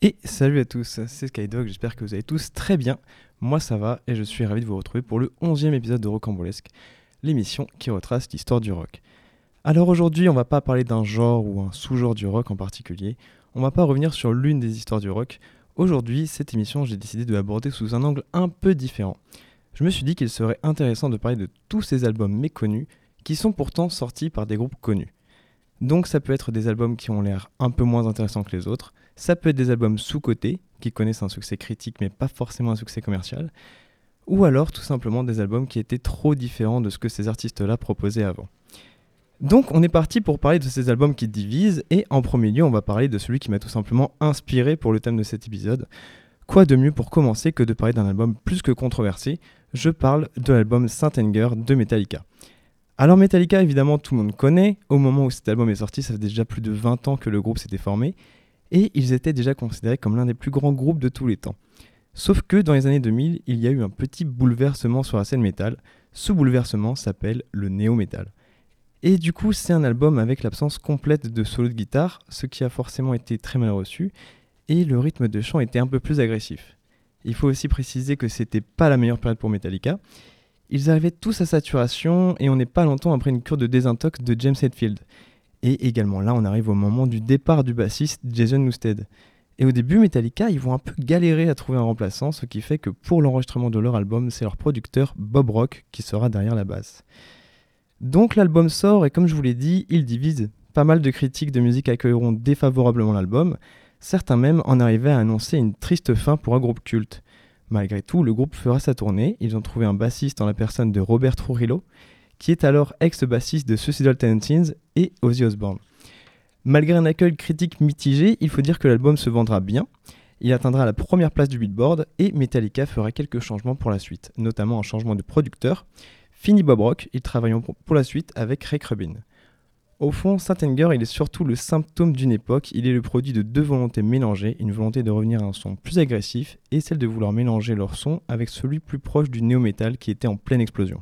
Et salut à tous, c'est Skydog, j'espère que vous allez tous très bien. Moi ça va et je suis ravi de vous retrouver pour le 11e épisode de Rocambolesque, l'émission qui retrace l'histoire du rock. Alors aujourd'hui, on va pas parler d'un genre ou un sous-genre du rock en particulier, on va pas revenir sur l'une des histoires du rock. Aujourd'hui, cette émission, j'ai décidé de l'aborder sous un angle un peu différent. Je me suis dit qu'il serait intéressant de parler de tous ces albums méconnus qui sont pourtant sortis par des groupes connus. Donc ça peut être des albums qui ont l'air un peu moins intéressants que les autres, ça peut être des albums sous-cotés, qui connaissent un succès critique mais pas forcément un succès commercial, ou alors tout simplement des albums qui étaient trop différents de ce que ces artistes-là proposaient avant. Donc on est parti pour parler de ces albums qui divisent, et en premier lieu on va parler de celui qui m'a tout simplement inspiré pour le thème de cet épisode. Quoi de mieux pour commencer que de parler d'un album plus que controversé? Je parle de l'album Saint Anger de Metallica. Alors Metallica évidemment tout le monde connaît, au moment où cet album est sorti ça fait déjà plus de 20 ans que le groupe s'était formé, et ils étaient déjà considérés comme l'un des plus grands groupes de tous les temps. Sauf que dans les années 2000, il y a eu un petit bouleversement sur la scène métal. Ce bouleversement s'appelle le néo-metal. Et du coup, c'est un album avec l'absence complète de solo de guitare, ce qui a forcément été très mal reçu, et le rythme de chant était un peu plus agressif. Il faut aussi préciser que c'était pas la meilleure période pour Metallica. Ils arrivaient tous à saturation et on n'est pas longtemps après une cure de désintox de James Hetfield. Et également là, on arrive au moment du départ du bassiste Jason Newsted. Et au début, Metallica, ils vont un peu galérer à trouver un remplaçant, ce qui fait que pour l'enregistrement de leur album, c'est leur producteur Bob Rock qui sera derrière la basse. Donc l'album sort et comme je vous l'ai dit, il divise. Pas mal de critiques de musique accueilleront défavorablement l'album, certains même en arrivaient à annoncer une triste fin pour un groupe culte. Malgré tout, le groupe fera sa tournée, ils ont trouvé un bassiste en la personne de Robert Trujillo, qui est alors ex-bassiste de Suicidal Tendencies et Ozzy Osbourne. Malgré un accueil critique mitigé, il faut dire que l'album se vendra bien. Il atteindra la première place du Billboard et Metallica fera quelques changements pour la suite, notamment un changement de producteur. Fini Bob Rock, ils travailleront pour la suite avec Ray Rubin. Au fond, Saint Anger, il est surtout le symptôme d'une époque, il est le produit de deux volontés mélangées, une volonté de revenir à un son plus agressif et celle de vouloir mélanger leur son avec celui plus proche du néo-metal qui était en pleine explosion.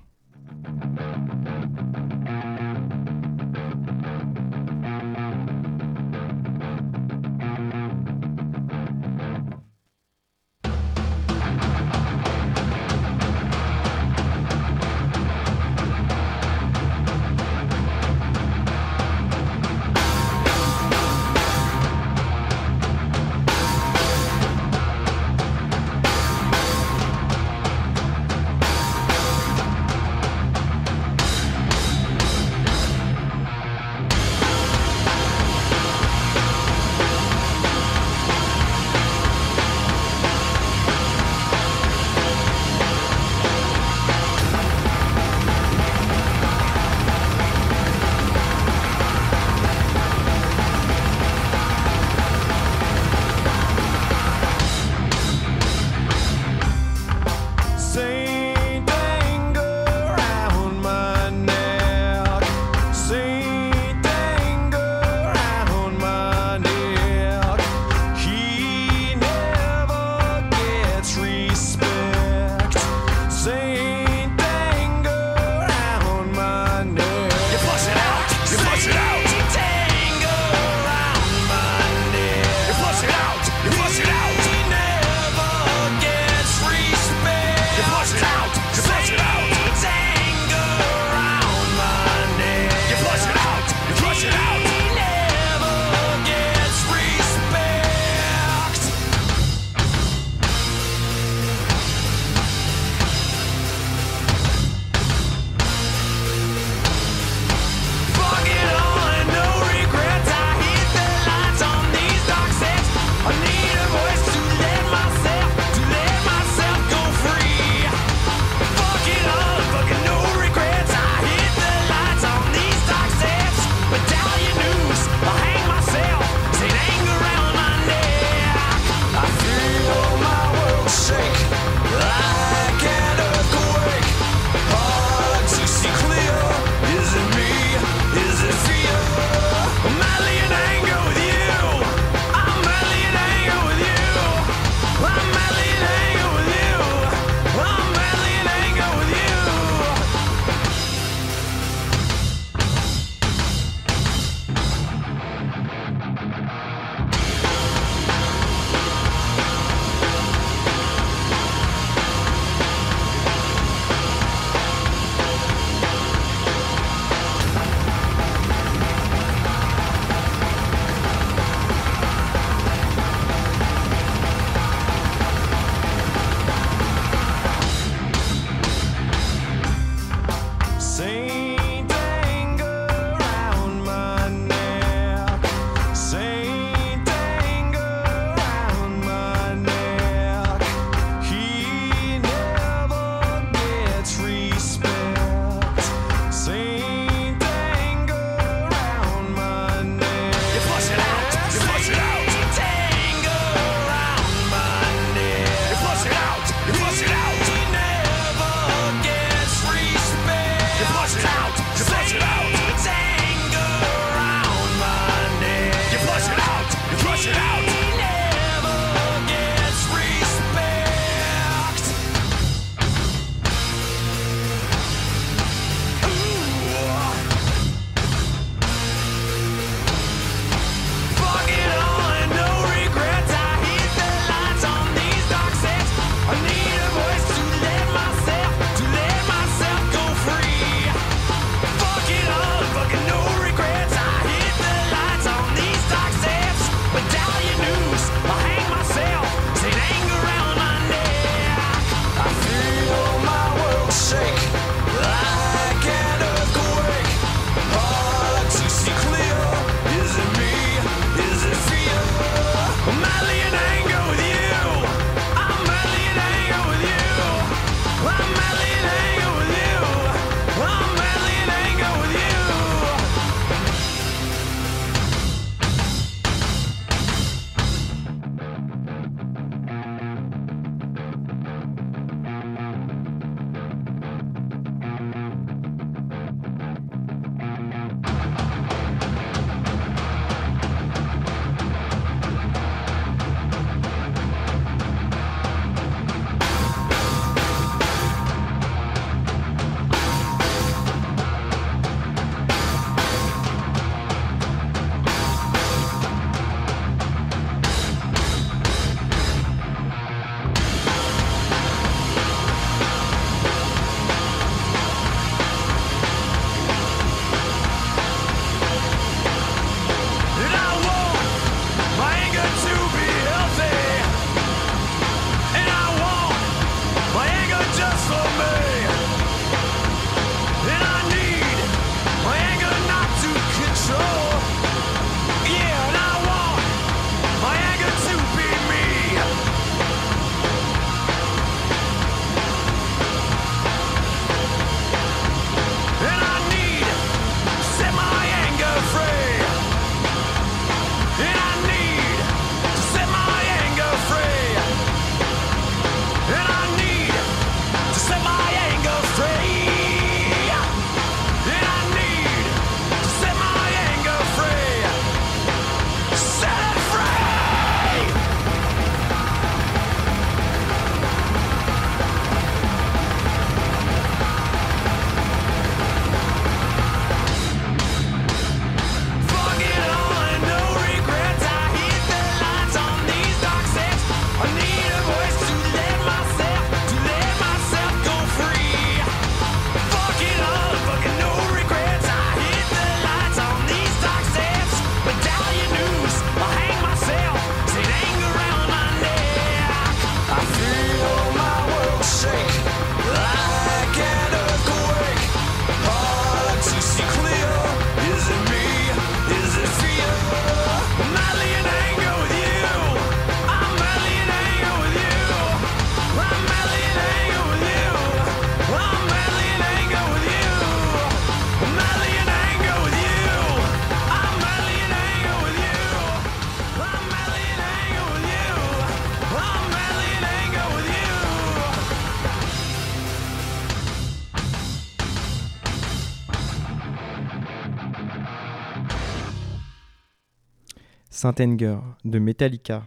Saint Anger de Metallica.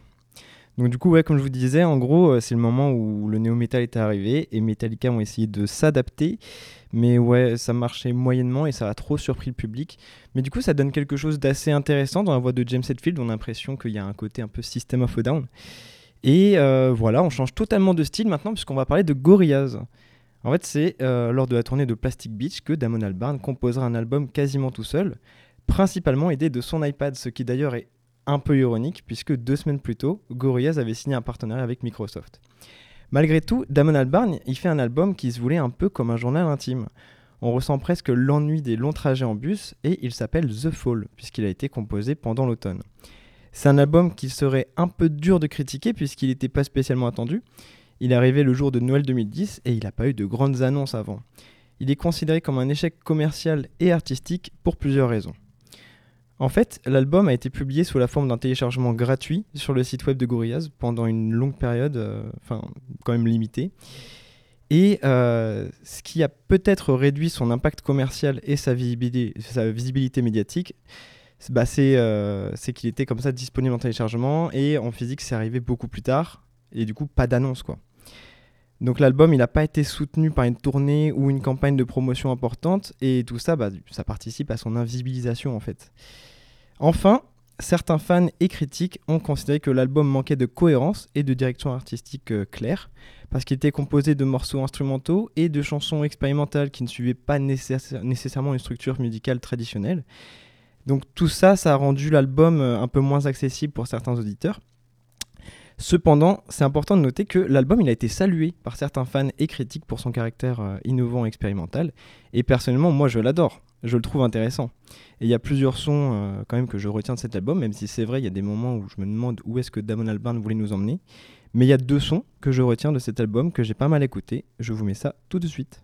Donc du coup, ouais, comme je vous disais, en gros, euh, c'est le moment où le néo-metal est arrivé et Metallica ont essayé de s'adapter. Mais ouais, ça marchait moyennement et ça a trop surpris le public. Mais du coup, ça donne quelque chose d'assez intéressant dans la voix de James Hetfield. On a l'impression qu'il y a un côté un peu System of a Down. Et euh, voilà, on change totalement de style maintenant puisqu'on va parler de Gorillaz. En fait, c'est euh, lors de la tournée de Plastic Beach que Damon Albarn composera un album quasiment tout seul, principalement aidé de son iPad, ce qui d'ailleurs est un peu ironique puisque deux semaines plus tôt, Gorillaz avait signé un partenariat avec Microsoft. Malgré tout, Damon Albarn, il fait un album qui se voulait un peu comme un journal intime. On ressent presque l'ennui des longs trajets en bus et il s'appelle The Fall puisqu'il a été composé pendant l'automne. C'est un album qui serait un peu dur de critiquer puisqu'il n'était pas spécialement attendu. Il est arrivé le jour de Noël 2010 et il n'a pas eu de grandes annonces avant. Il est considéré comme un échec commercial et artistique pour plusieurs raisons. En fait, l'album a été publié sous la forme d'un téléchargement gratuit sur le site web de Gorillaz pendant une longue période, euh, enfin quand même limitée. Et euh, ce qui a peut-être réduit son impact commercial et sa visibilité, médiatique, bah euh, c'est qu'il était comme ça disponible en téléchargement et en physique c'est arrivé beaucoup plus tard et du coup pas d'annonce quoi. Donc l'album il n'a pas été soutenu par une tournée ou une campagne de promotion importante et tout ça bah, ça participe à son invisibilisation en fait. Enfin, certains fans et critiques ont considéré que l'album manquait de cohérence et de direction artistique euh, claire parce qu'il était composé de morceaux instrumentaux et de chansons expérimentales qui ne suivaient pas nécessairement une structure musicale traditionnelle. Donc tout ça, ça a rendu l'album euh, un peu moins accessible pour certains auditeurs. Cependant, c'est important de noter que l'album a été salué par certains fans et critiques pour son caractère euh, innovant et expérimental. Et personnellement, moi je l'adore, je le trouve intéressant. Et il y a plusieurs sons euh, quand même que je retiens de cet album, même si c'est vrai, il y a des moments où je me demande où est-ce que Damon Albarn voulait nous emmener. Mais il y a deux sons que je retiens de cet album que j'ai pas mal écouté. Je vous mets ça tout de suite.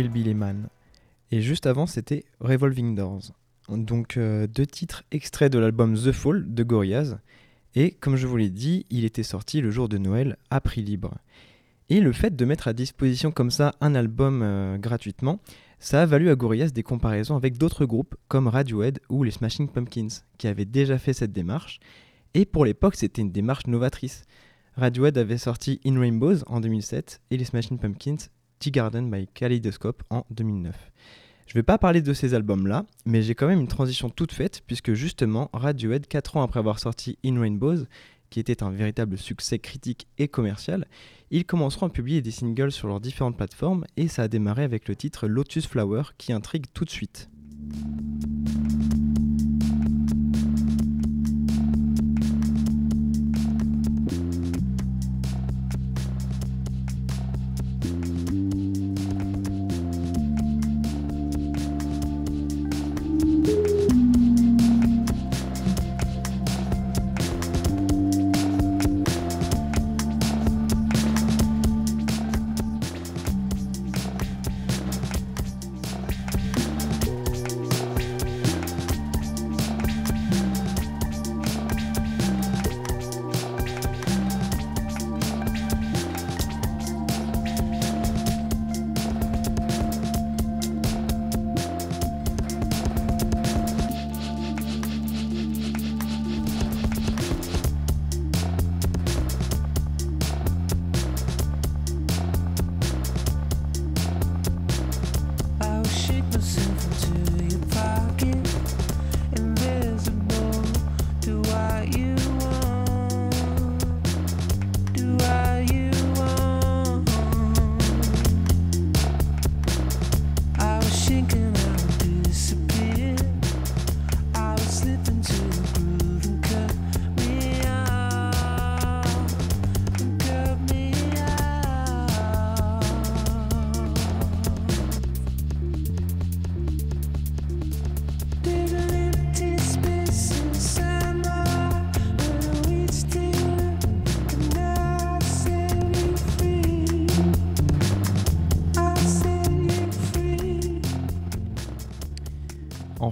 Hillbilly Man. Et juste avant, c'était Revolving Doors. Donc euh, deux titres extraits de l'album The Fall de Gorillaz. Et comme je vous l'ai dit, il était sorti le jour de Noël à prix libre. Et le fait de mettre à disposition comme ça un album euh, gratuitement, ça a valu à Gorillaz des comparaisons avec d'autres groupes comme Radiohead ou les Smashing Pumpkins, qui avaient déjà fait cette démarche. Et pour l'époque, c'était une démarche novatrice. Radiohead avait sorti In Rainbows en 2007 et les Smashing Pumpkins Tea Garden by Kaleidoscope en 2009. Je vais pas parler de ces albums-là, mais j'ai quand même une transition toute faite, puisque justement, Radiohead, 4 ans après avoir sorti In Rainbows, qui était un véritable succès critique et commercial, ils commenceront à publier des singles sur leurs différentes plateformes, et ça a démarré avec le titre Lotus Flower, qui intrigue tout de suite.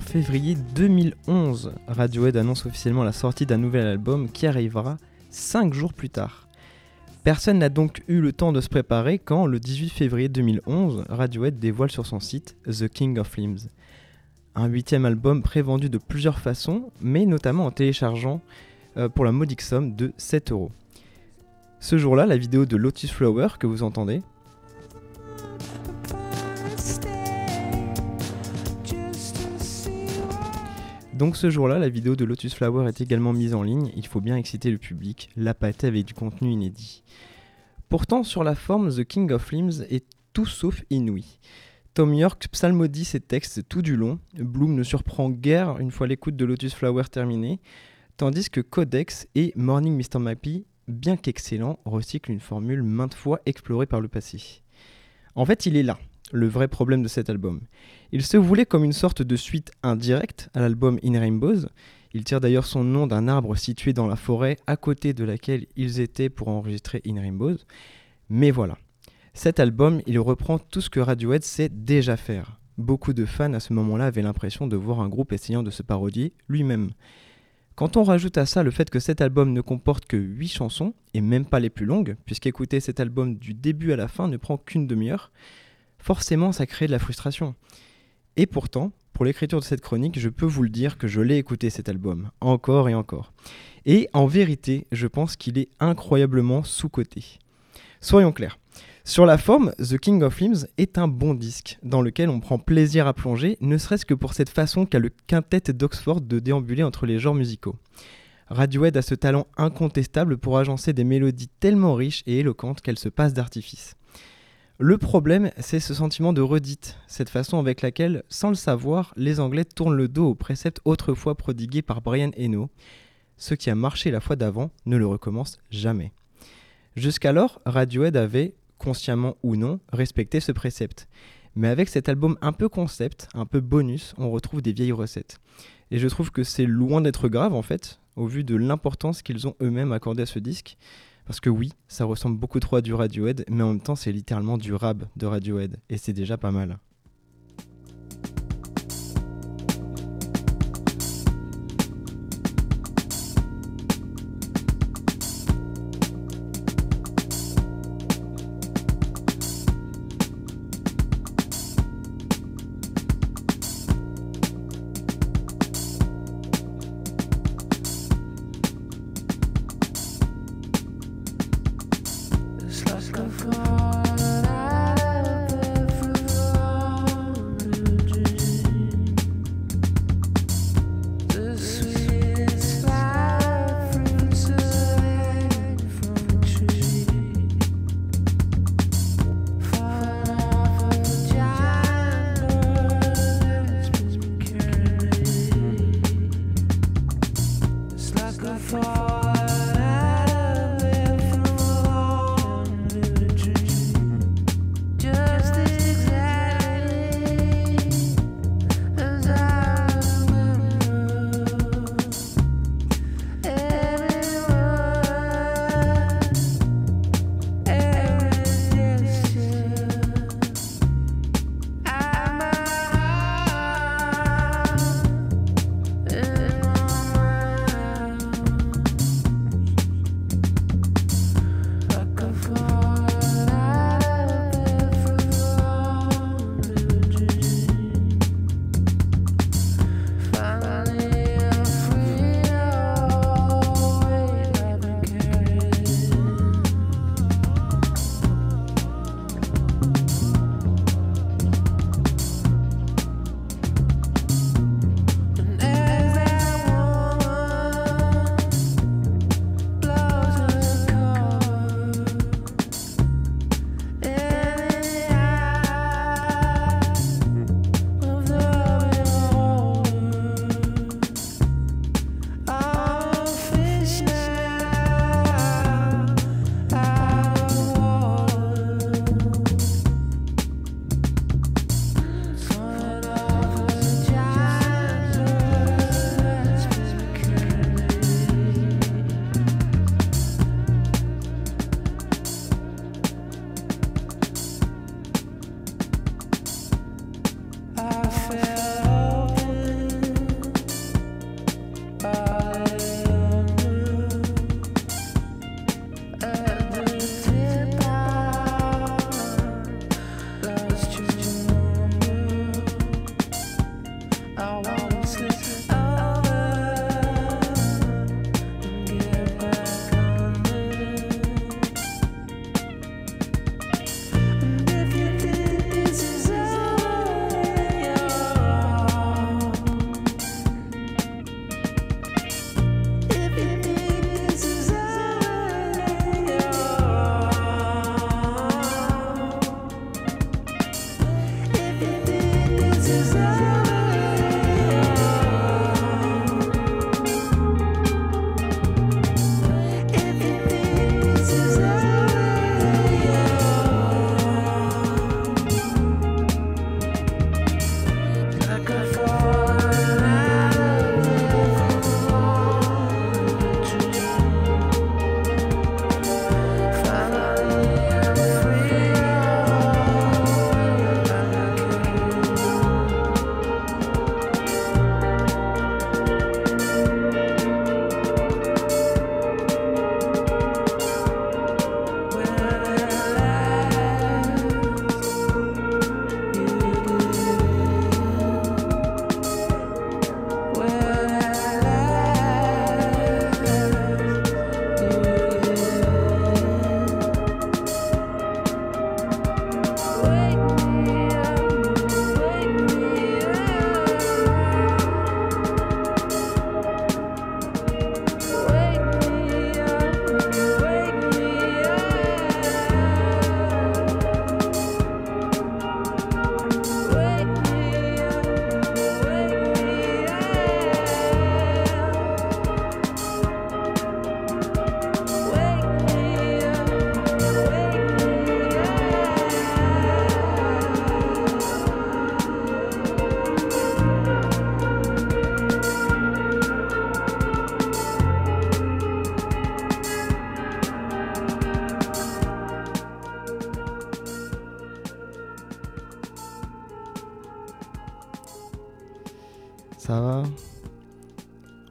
Février 2011, Radiohead annonce officiellement la sortie d'un nouvel album qui arrivera 5 jours plus tard. Personne n'a donc eu le temps de se préparer quand, le 18 février 2011, Radiohead dévoile sur son site The King of Limbs. Un huitième album prévendu de plusieurs façons, mais notamment en téléchargeant euh, pour la modique somme de 7 euros. Ce jour-là, la vidéo de Lotus Flower que vous entendez, donc ce jour-là, la vidéo de Lotus Flower est également mise en ligne, il faut bien exciter le public, la pâtée avec du contenu inédit. Pourtant, sur la forme, The King of Limbs est tout sauf inouï. Tom York psalmodie ses textes tout du long, Bloom ne surprend guère une fois l'écoute de Lotus Flower terminée, tandis que Codex et Morning Mr. Mappy, bien qu'excellents, recyclent une formule maintes fois explorée par le passé. En fait, il est là, le vrai problème de cet album. Il se voulait comme une sorte de suite indirecte à l'album In Rainbows. Il tire d'ailleurs son nom d'un arbre situé dans la forêt à côté de laquelle ils étaient pour enregistrer In Rainbows. Mais voilà. Cet album, il reprend tout ce que Radiohead sait déjà faire. Beaucoup de fans à ce moment-là avaient l'impression de voir un groupe essayant de se parodier lui-même. Quand on rajoute à ça le fait que cet album ne comporte que 8 chansons, et même pas les plus longues, puisqu'écouter cet album du début à la fin ne prend qu'une demi-heure, forcément ça crée de la frustration. Et pourtant, pour l'écriture de cette chronique, je peux vous le dire que je l'ai écouté cet album, encore et encore. Et en vérité, je pense qu'il est incroyablement sous-coté. Soyons clairs. Sur la forme, The King of Limbs est un bon disque, dans lequel on prend plaisir à plonger, ne serait-ce que pour cette façon qu'a le quintet d'Oxford de déambuler entre les genres musicaux. Radiohead a ce talent incontestable pour agencer des mélodies tellement riches et éloquentes qu'elles se passent d'artifice. Le problème, c'est ce sentiment de redite, cette façon avec laquelle, sans le savoir, les Anglais tournent le dos aux préceptes autrefois prodigués par Brian Eno. Ce qui a marché la fois d'avant ne le recommence jamais. Jusqu'alors, Radiohead avait, consciemment ou non, respecté ce précepte. Mais avec cet album un peu concept, un peu bonus, on retrouve des vieilles recettes. Et je trouve que c'est loin d'être grave en fait, au vu de l'importance qu'ils ont eux-mêmes accordée à ce disque. Parce que oui, ça ressemble beaucoup trop à du Radiohead, mais en même temps c'est littéralement du rap de Radiohead, et c'est déjà pas mal.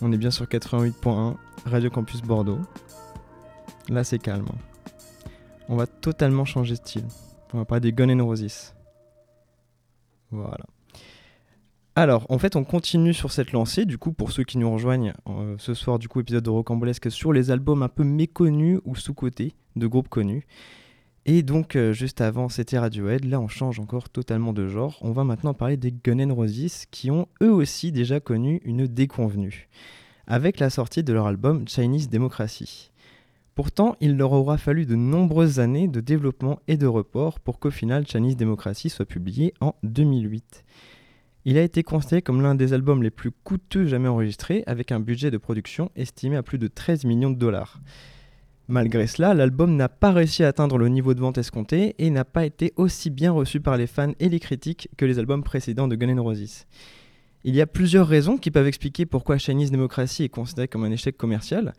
On est bien sur 88.1, Radio Campus Bordeaux. Là, c'est calme. hein. On va totalement changer de style. On va parler des Gun N' Roses. Voilà. Alors, en fait, on continue sur cette lancée. Du coup, pour ceux qui nous rejoignent euh, ce soir, du coup, épisode de Rocambolesque sur les albums un peu méconnus ou sous-cotés de groupes connus. Et donc, euh, juste avant, c'était Radiohead. Là, on change encore totalement de genre. On va maintenant parler des Gun N' Roses qui ont eux aussi déjà connu une déconvenue avec la sortie de leur album Chinese Democracy. Pourtant, il leur aura fallu de nombreuses années de développement et de report pour qu'au final Chinese Democracy soit publié en 2008. Il a été considéré comme l'un des albums les plus coûteux jamais enregistrés, avec un budget de production estimé à plus de 13 millions de dollars. Malgré cela, l'album n'a pas réussi à atteindre le niveau de vente escompté et n'a pas été aussi bien reçu par les fans et les critiques que les albums précédents de Gun N' Roses. Il y a plusieurs raisons qui peuvent expliquer pourquoi Chinese Democracy est considéré comme un échec commercial.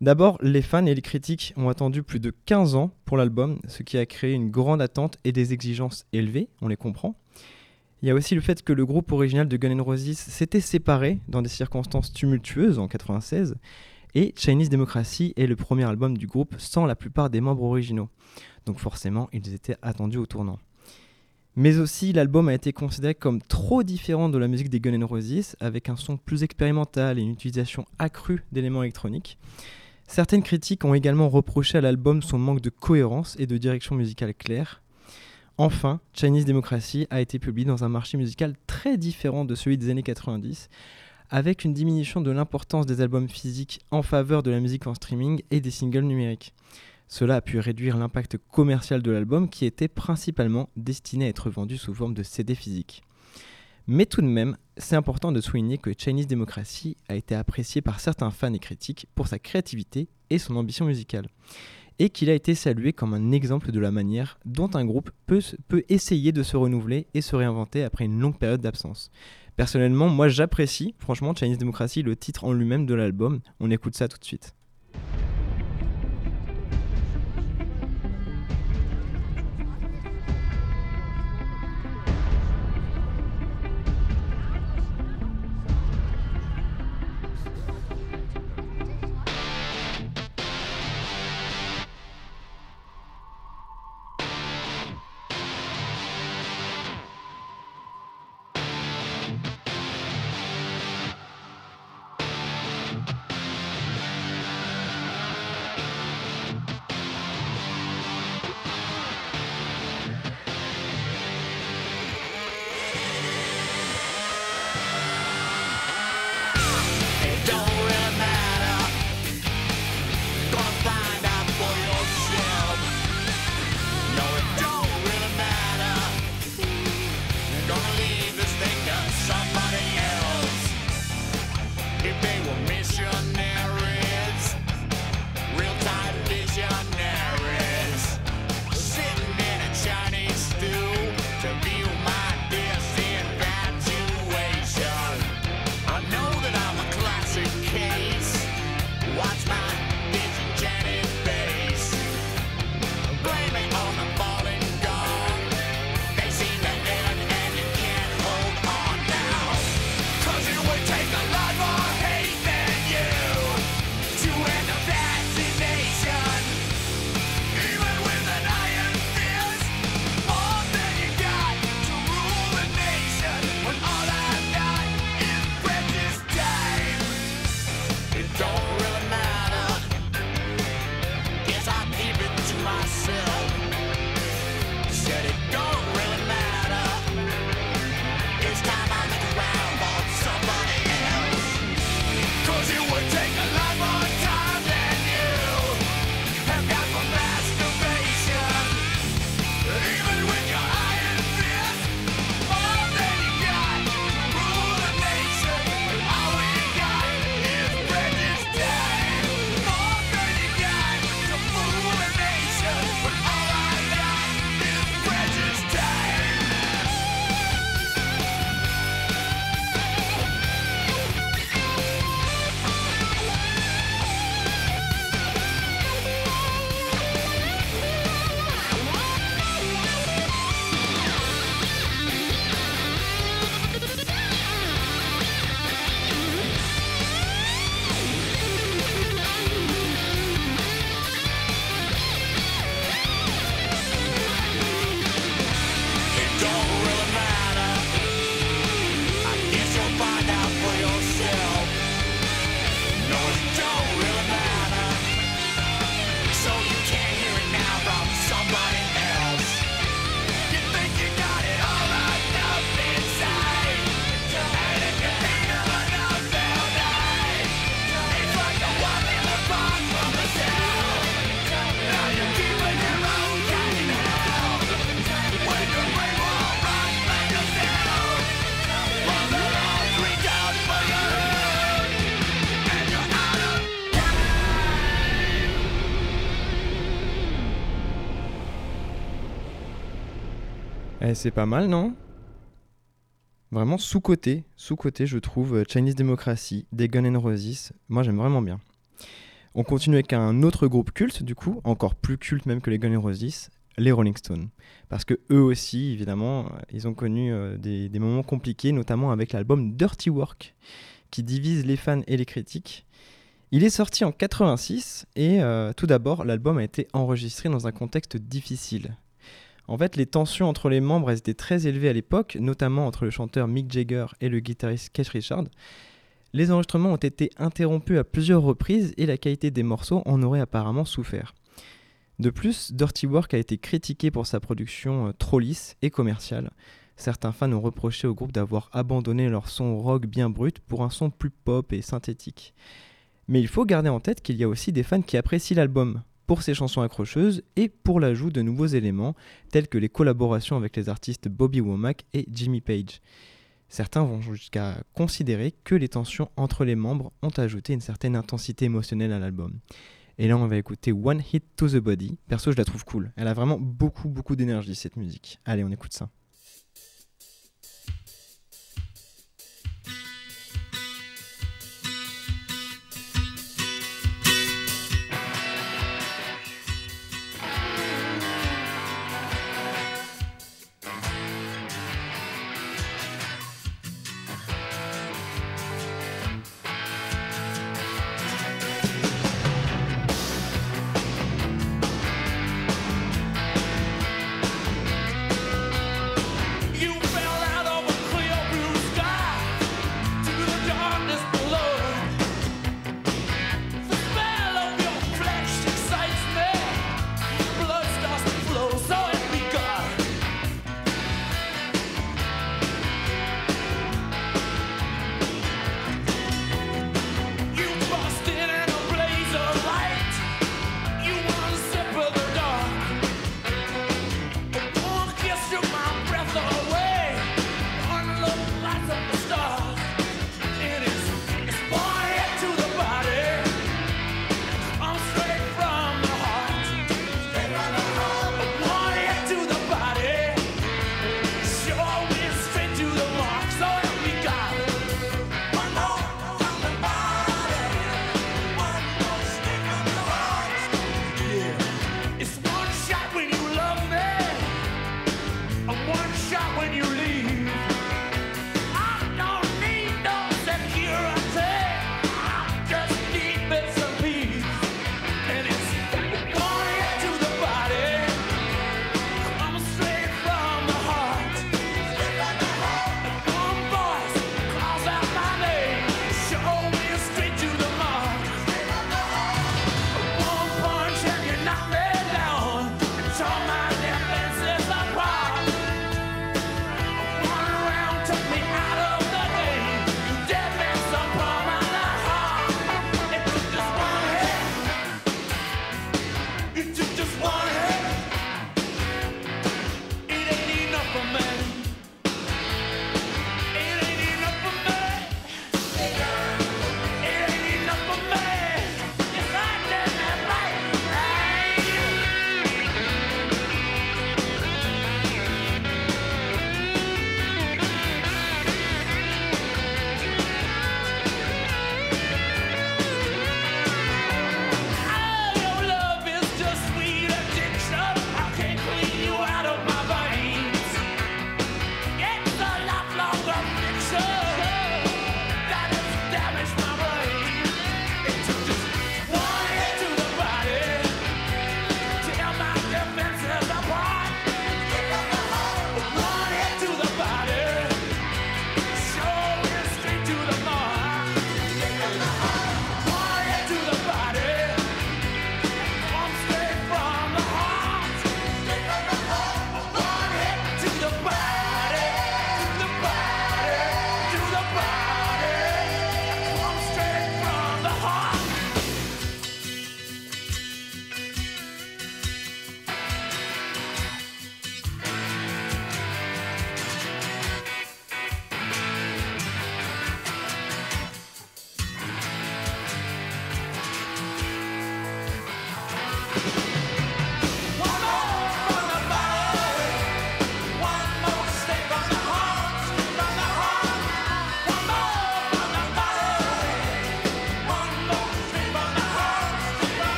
D'abord, les fans et les critiques ont attendu plus de 15 ans pour l'album, ce qui a créé une grande attente et des exigences élevées, on les comprend. Il y a aussi le fait que le groupe original de Gun N' Roses s'était séparé dans des circonstances tumultueuses en 96, et Chinese Democracy est le premier album du groupe sans la plupart des membres originaux. Donc forcément, ils étaient attendus au tournant. Mais aussi, l'album a été considéré comme trop différent de la musique des Gun N' Roses, avec un son plus expérimental et une utilisation accrue d'éléments électroniques. Certaines critiques ont également reproché à l'album son manque de cohérence et de direction musicale claire. Enfin, Chinese Democracy a été publié dans un marché musical très différent de celui des années 90, avec une diminution de l'importance des albums physiques en faveur de la musique en streaming et des singles numériques. Cela a pu réduire l'impact commercial de l'album qui était principalement destiné à être vendu sous forme de CD physique. Mais tout de même, c'est important de souligner que Chinese Democracy a été apprécié par certains fans et critiques pour sa créativité et son ambition musicale, et qu'il a été salué comme un exemple de la manière dont un groupe peut, essayer de se renouveler et se réinventer après une longue période d'absence. Personnellement, moi j'apprécie, franchement, Chinese Democracy, le titre en lui-même de l'album. On écoute ça tout de suite. Eh, c'est pas mal, non? Vraiment sous-côté, sous-côté, je trouve euh, Chinese Democracy, des Gun N' Roses. Moi, j'aime vraiment bien. On continue avec un autre groupe culte, du coup, encore plus culte même que les Gun N' Roses, les Rolling Stones. Parce que eux aussi, évidemment, euh, ils ont connu euh, des, moments compliqués, notamment avec l'album Dirty Work, qui divise les fans et les critiques. Il est sorti en 86 et tout d'abord, l'album a été enregistré dans un contexte difficile. En fait, les tensions entre les membres étaient très élevées à l'époque, notamment entre le chanteur Mick Jagger et le guitariste Keith Richards. Les enregistrements ont été interrompus à plusieurs reprises et la qualité des morceaux en aurait apparemment souffert. De plus, Dirty Work a été critiqué pour sa production euh, trop lisse et commerciale. Certains fans ont reproché au groupe d'avoir abandonné leur son rock bien brut pour un son plus pop et synthétique. Mais il faut garder en tête qu'il y a aussi des fans qui apprécient l'album pour ses chansons accrocheuses et pour l'ajout de nouveaux éléments tels que les collaborations avec les artistes Bobby Womack et Jimmy Page. Certains vont jusqu'à considérer que les tensions entre les membres ont ajouté une certaine intensité émotionnelle à l'album. Et là, on va écouter One Hit to the Body. Perso, je la trouve cool. Elle a vraiment beaucoup, beaucoup d'énergie, cette musique. Allez, on écoute ça.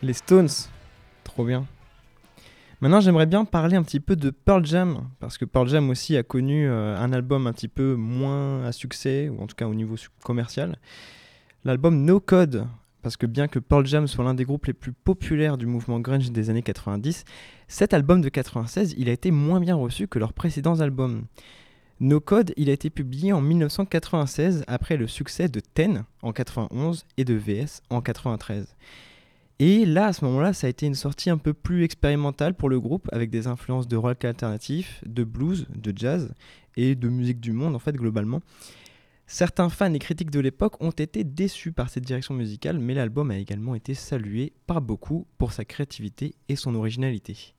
Les Stones, trop bien. Maintenant, j'aimerais bien parler un petit peu de Pearl Jam, parce que Pearl Jam aussi a connu euh, un album un petit peu moins à succès, ou en tout cas au niveau commercial. L'album No Code, parce que bien que Pearl Jam soit l'un des groupes les plus populaires du mouvement grunge des années 90, cet album de 96, il a été moins bien reçu que leurs précédents albums. No Code, il a été publié en 1996 après le succès de Ten en 91 et de VS en 93. Et là, à ce moment-là, ça a été une sortie un peu plus expérimentale pour le groupe, avec des influences de rock alternatif, de blues, de jazz et de musique du monde, en fait, globalement. Certains fans et critiques de l'époque ont été déçus par cette direction musicale, mais l'album a également été salué par beaucoup pour sa créativité et son originalité.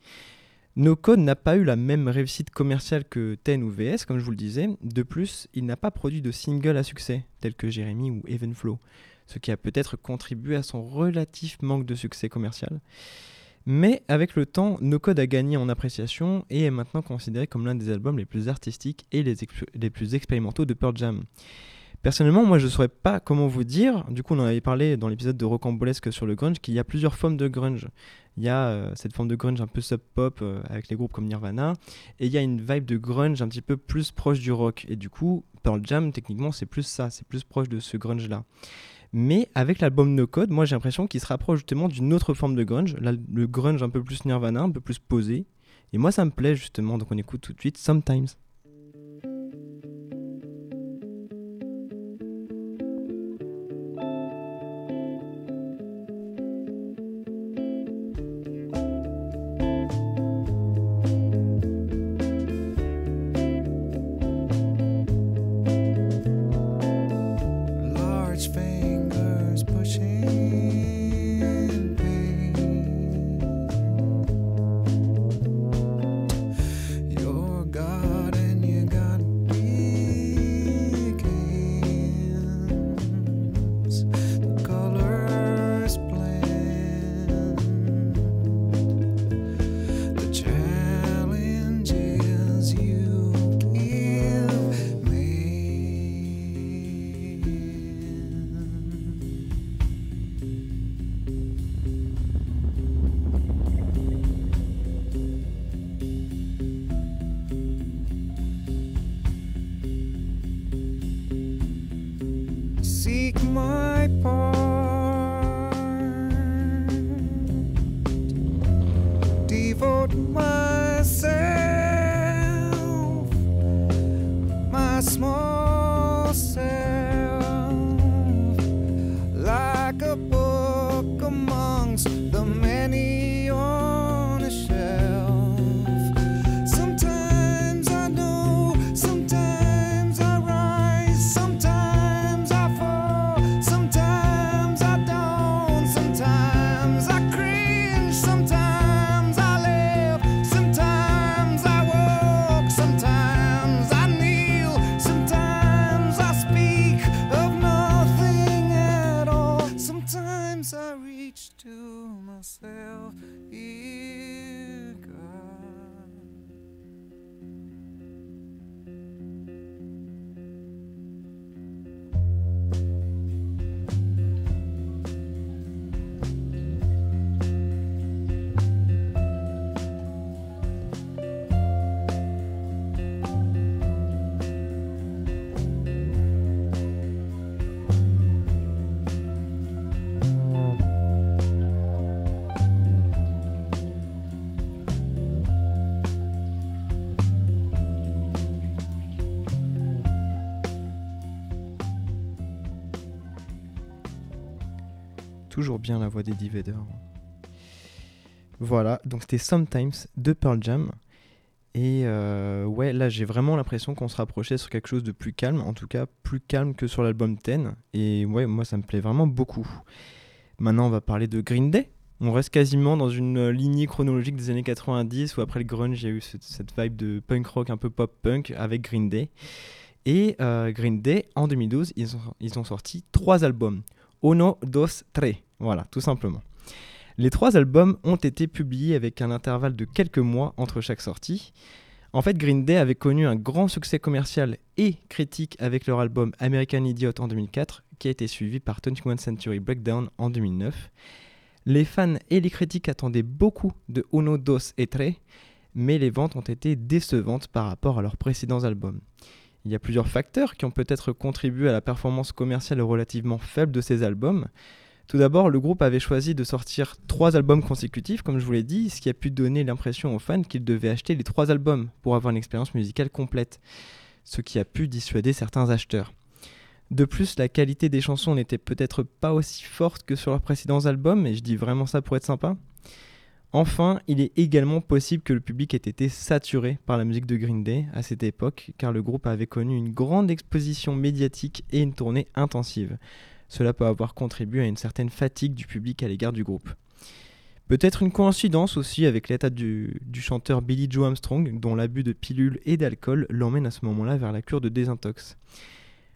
No Code n'a pas eu la même réussite commerciale que Ten ou VS, comme je vous le disais. De plus, il n'a pas produit de single à succès, tels que Jeremy ou Even Flow ce qui a peut-être contribué à son relatif manque de succès commercial. Mais avec le temps, No Code a gagné en appréciation et est maintenant considéré comme l'un des albums les plus artistiques et les, plus expérimentaux de Pearl Jam. Personnellement, moi je ne saurais pas comment vous dire, du coup on en avait parlé dans l'épisode de Rocambolesque sur le grunge, qu'il y a plusieurs formes de grunge. Il y a euh, cette forme de grunge un peu sub-pop euh, avec les groupes comme Nirvana, et il y a une vibe de grunge un petit peu plus proche du rock. Et du coup, Pearl Jam, techniquement, c'est plus ça, c'est plus proche de ce grunge-là. Mais avec l'album No Code, moi j'ai l'impression qu'il se rapproche justement d'une autre forme de grunge, le grunge un peu plus Nirvana, un peu plus posé. Et moi ça me plaît justement, donc on écoute tout de suite Sometimes. Toujours bien la voix d'Eddie Vedder. Voilà, donc c'était Sometimes de Pearl Jam. Et euh, ouais, là j'ai vraiment l'impression qu'on se rapprochait sur quelque chose de plus calme, en tout cas plus calme que sur l'album 10. Et ouais, moi ça me plaît vraiment beaucoup. Maintenant on va parler de Green Day. On reste quasiment dans une lignée chronologique des années 90 où après le grunge il y a eu cette, vibe de punk rock un peu pop punk avec Green Day. Et euh, Green Day en 2012 ils ont, sorti trois albums. Uno, dos, tres. Voilà, tout simplement. Les trois albums ont été publiés avec un intervalle de quelques mois entre chaque sortie. En fait, Green Day avait connu un grand succès commercial et critique avec leur album American Idiot en 2004, qui a été suivi par 21 Century Breakdown en 2009. Les fans et les critiques attendaient beaucoup de Uno, Dos et Tre, mais les ventes ont été décevantes par rapport à leurs précédents albums. Il y a plusieurs facteurs qui ont peut-être contribué à la performance commerciale relativement faible de ces albums. Tout d'abord, le groupe avait choisi de sortir trois albums consécutifs, comme je vous l'ai dit, ce qui a pu donner l'impression aux fans qu'ils devaient acheter les trois albums pour avoir une expérience musicale complète, ce qui a pu dissuader certains acheteurs. De plus, la qualité des chansons n'était peut-être pas aussi forte que sur leurs précédents albums, et je dis vraiment ça pour être sympa. Enfin, il est également possible que le public ait été saturé par la musique de Green Day à cette époque, car le groupe avait connu une grande exposition médiatique et une tournée intensive. Cela peut avoir contribué à une certaine fatigue du public à l'égard du groupe. Peut-être une coïncidence aussi avec l'état du, chanteur Billy Joe Armstrong, dont l'abus de pilules et d'alcool l'emmène à ce moment-là vers la cure de désintox.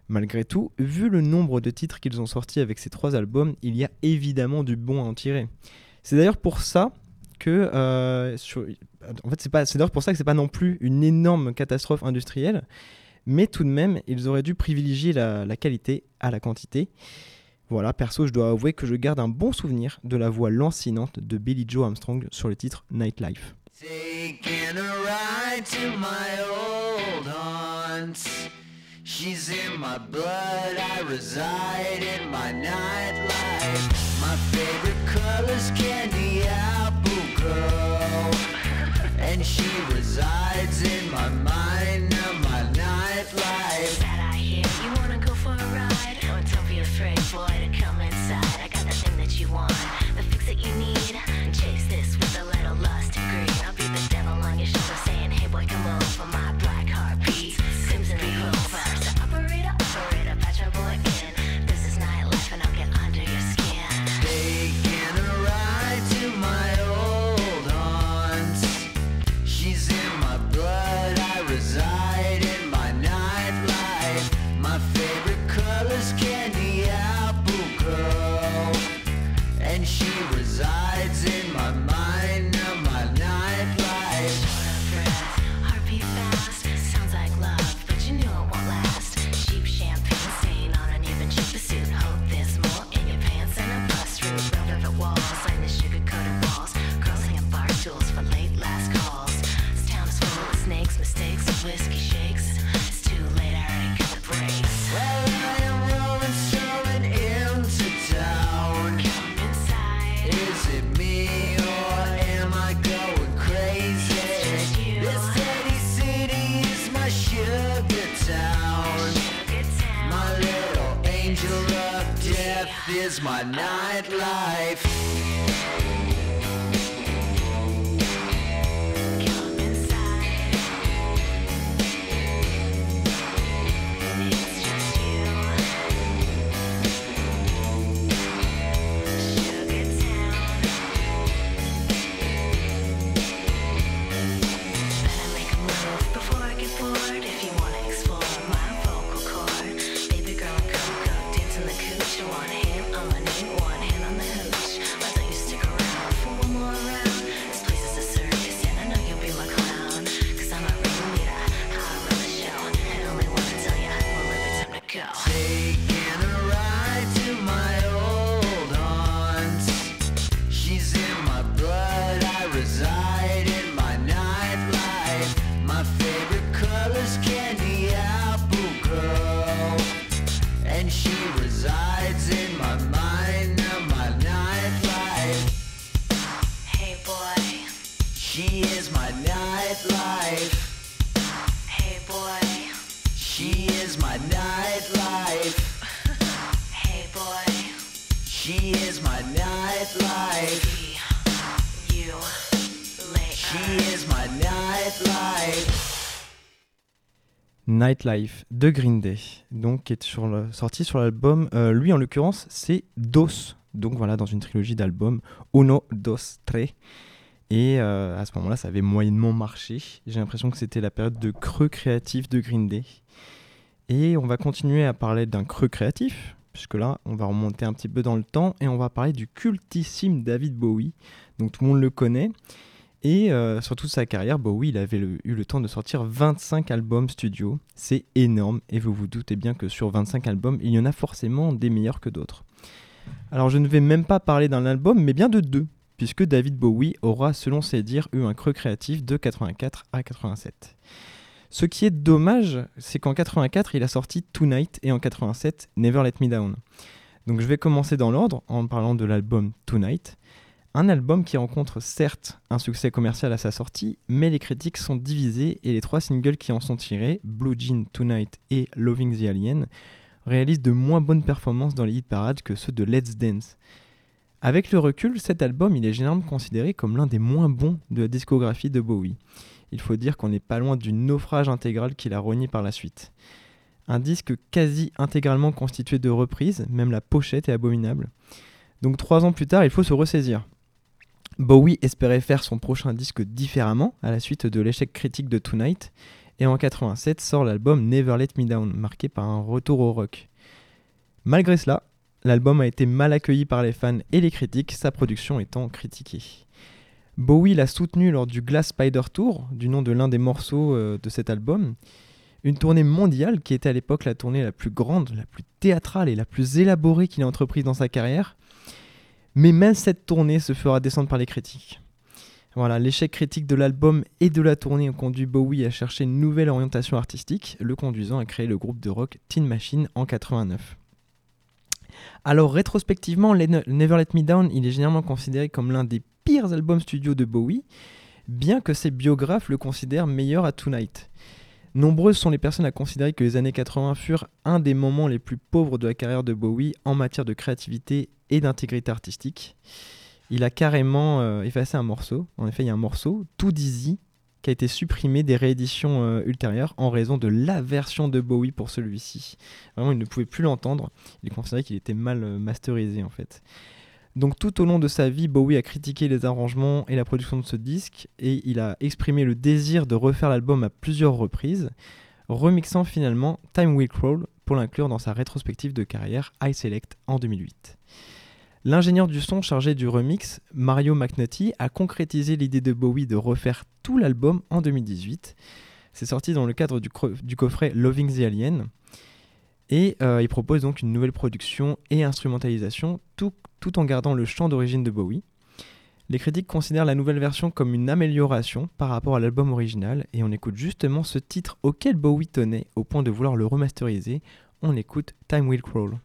Malgré tout, vu le nombre de titres qu'ils ont sortis avec ces trois albums, il y a évidemment du bon à en tirer. C'est d'ailleurs pour ça que, euh, en fait, c'est d'ailleurs pour ça que c'est pas non plus une énorme catastrophe industrielle, mais tout de même, ils auraient dû privilégier la, qualité à la quantité. Voilà, perso, je dois avouer que je garde un bon souvenir de la voix lancinante de Billy Joe Armstrong sur le titre Nightlife. Taking a ride to my old haunts. She's in my blood, I reside in my nightlife. My favorite candy apple girl. And she resides in my mind afraid, boy, to come inside. I got the thing that you want, is my nightlife. Nightlife de Green Day, donc qui est sorti sur l'album. euh, lui, en l'occurrence, c'est Dos. Donc voilà, dans une trilogie d'albums, Uno, Dos, Tre. Et euh, à ce moment-là, ça avait moyennement marché. J'ai l'impression que c'était la période de creux créatif de Green Day. Et on va continuer à parler d'un creux créatif, puisque là, on va remonter un petit peu dans le temps et on va parler du cultissime David Bowie. Donc tout le monde le connaît. Et euh, sur toute sa carrière, Bowie il avait eu le temps de sortir 25 albums studio. C'est énorme et vous vous doutez bien que sur 25 albums, il y en a forcément des meilleurs que d'autres. Alors je ne vais même pas parler d'un album, mais bien de deux, puisque David Bowie aura, selon ses dires, eu un creux créatif de 84 à 87. Ce qui est dommage, c'est qu'en 84, il a sorti Tonight et en 87, Never Let Me Down. Donc je vais commencer dans l'ordre en parlant de l'album Tonight. Un album qui rencontre certes un succès commercial à sa sortie, mais les critiques sont divisées et les trois singles qui en sont tirés, Blue Jean, Tonight et Loving the Alien, réalisent de moins bonnes performances dans les hit parades que ceux de Let's Dance. Avec le recul, cet album est généralement considéré comme l'un des moins bons de la discographie de Bowie. Il faut dire qu'on n'est pas loin du naufrage intégral qu'il a renié par la suite. Un disque quasi intégralement constitué de reprises, même la pochette est abominable. Donc trois ans plus tard, il faut se ressaisir. Bowie espérait faire son prochain disque différemment à la suite de l'échec critique de Tonight, et en 87 sort l'album Never Let Me Down, marqué par un retour au rock. Malgré cela, l'album a été mal accueilli par les fans et les critiques, sa production étant critiquée. Bowie l'a soutenu lors du Glass Spider Tour, du nom de l'un des morceaux euh, de cet album, une tournée mondiale qui était à l'époque la tournée la plus grande, la plus théâtrale et la plus élaborée qu'il a entreprise dans sa carrière. Mais même cette tournée se fera descendre par les critiques. Voilà, l'échec critique de l'album et de la tournée ont conduit Bowie à chercher une nouvelle orientation artistique, le conduisant à créer le groupe de rock Teen Machine en 89. Alors rétrospectivement, Never Let Me Down, il est généralement considéré comme l'un des pires albums studio de Bowie, bien que ses biographes le considèrent meilleur à Tonight. Nombreuses sont les personnes à considérer que les années 80 furent un des moments les plus pauvres de la carrière de Bowie en matière de créativité et d'intégrité artistique. Il a carrément euh, effacé un morceau. En effet, il y a un morceau, Too Dizzy, qui a été supprimé des rééditions euh, ultérieures en raison de l'aversion de Bowie pour celui-ci. Vraiment, il ne pouvait plus l'entendre. Il considérait qu'il était mal euh, masterisé en fait. Donc tout au long de sa vie, Bowie a critiqué les arrangements et la production de ce disque et il a exprimé le désir de refaire l'album à plusieurs reprises, remixant finalement Time Will Crawl pour l'inclure dans sa rétrospective de carrière I Select en 2008. L'ingénieur du son chargé du remix, Mario McNulty, a concrétisé l'idée de Bowie de refaire tout l'album en 2018. C'est sorti dans le cadre du coffret Loving the Alien. Et euh, il propose donc une nouvelle production et instrumentalisation, tout, tout en gardant le chant d'origine de Bowie. Les critiques considèrent la nouvelle version comme une amélioration par rapport à l'album original, et on écoute justement ce titre auquel Bowie tenait au point de vouloir le remasteriser. On écoute Time Will Crawl.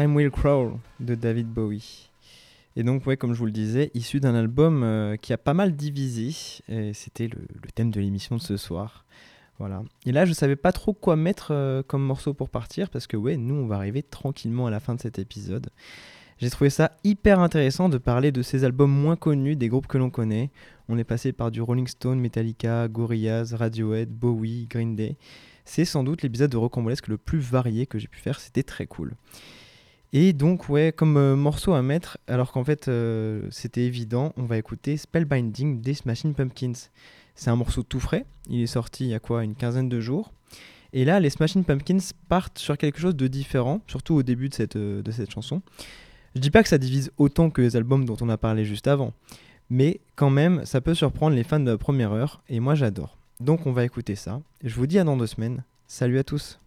Time Will Crawl de David Bowie. Et donc, ouais, comme je vous le disais, issu d'un album euh, qui a pas mal divisé. Et c'était le, thème de l'émission de ce soir. Voilà. Et là, je savais pas trop quoi mettre euh, comme morceau pour partir parce que, ouais, nous, on va arriver tranquillement à la fin de cet épisode. J'ai trouvé ça hyper intéressant de parler de ces albums moins connus des groupes que l'on connaît. On est passé par du Rolling Stone, Metallica, Gorillaz, Radiohead, Bowie, Green Day. C'est sans doute l'épisode de Rocambolesque le plus varié que j'ai pu faire, c'était très cool. Et donc, ouais, comme euh, morceau à mettre, alors qu'en fait euh, c'était évident, on va écouter Spellbinding des Smashing Pumpkins. C'est un morceau tout frais, il est sorti il y a quoi, une quinzaine de jours. Et là, les Smashing Pumpkins partent sur quelque chose de différent, surtout au début de cette, euh, de cette chanson. Je dis pas que ça divise autant que les albums dont on a parlé juste avant, mais quand même, ça peut surprendre les fans de la première heure, et moi j'adore. Donc on va écouter ça, je vous dis à dans deux semaines. Salut à tous